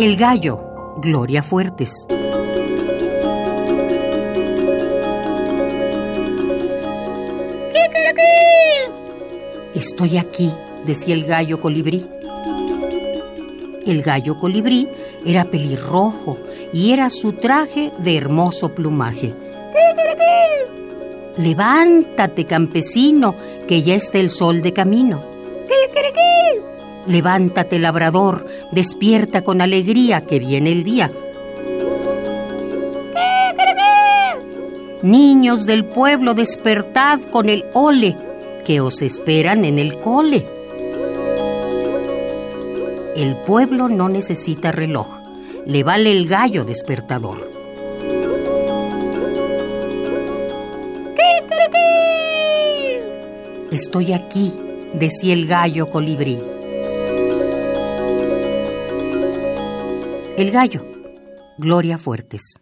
El gallo, Gloria Fuertes. Estoy aquí, decía el gallo colibrí. El gallo colibrí era pelirrojo y era su traje de hermoso plumaje. Levántate, campesino, que ya está el sol de camino. Levántate, labrador, despierta con alegría que viene el día. Niños del pueblo, despertad con el ole que os esperan en el cole. El pueblo no necesita reloj, le vale el gallo despertador. Estoy aquí, decía el gallo colibrí. El gallo, Gloria Fuertes.